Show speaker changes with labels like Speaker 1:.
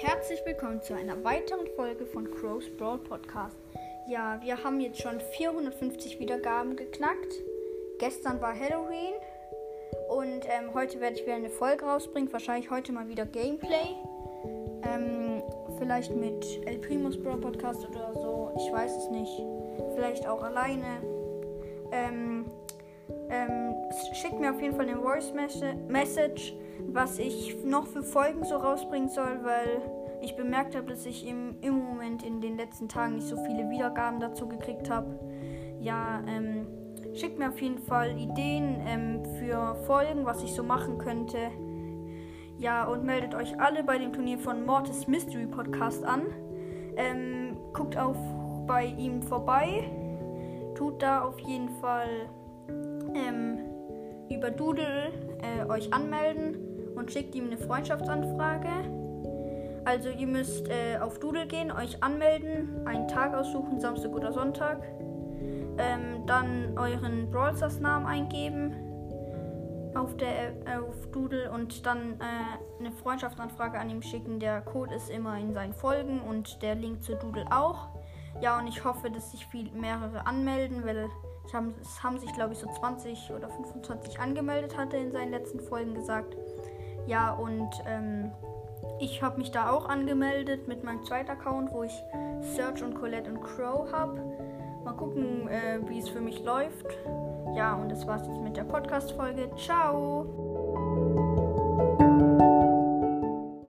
Speaker 1: herzlich willkommen zu einer weiteren Folge von Crow's Brawl Podcast. Ja, wir haben jetzt schon 450 Wiedergaben geknackt. Gestern war Halloween und ähm, heute werde ich wieder eine Folge rausbringen. Wahrscheinlich heute mal wieder Gameplay. Ähm, vielleicht mit El Primus Brawl Podcast oder so. Ich weiß es nicht. Vielleicht auch alleine. Ähm, ähm, schickt mir auf jeden Fall eine Voice Message was ich noch für Folgen so rausbringen soll, weil ich bemerkt habe, dass ich im, im Moment in den letzten Tagen nicht so viele Wiedergaben dazu gekriegt habe. Ja, ähm, schickt mir auf jeden Fall Ideen ähm, für Folgen, was ich so machen könnte. Ja, und meldet euch alle bei dem Turnier von Mortis Mystery Podcast an. Ähm, guckt auch bei ihm vorbei. Tut da auf jeden Fall über Doodle äh, euch anmelden und schickt ihm eine Freundschaftsanfrage. Also ihr müsst äh, auf Doodle gehen, euch anmelden, einen Tag aussuchen, Samstag oder Sonntag. Ähm, dann euren Brawl Stars Namen eingeben auf, der, äh, auf Doodle und dann äh, eine Freundschaftsanfrage an ihm schicken. Der Code ist immer in seinen Folgen und der Link zu Doodle auch. Ja, und ich hoffe, dass sich viel mehrere anmelden, weil ich hab, es haben sich, glaube ich, so 20 oder 25 angemeldet, hat er in seinen letzten Folgen gesagt. Ja, und ähm, ich habe mich da auch angemeldet mit meinem zweiten Account, wo ich Search und Colette und Crow habe. Mal gucken, äh, wie es für mich läuft. Ja, und das war's jetzt mit der Podcast-Folge. Ciao!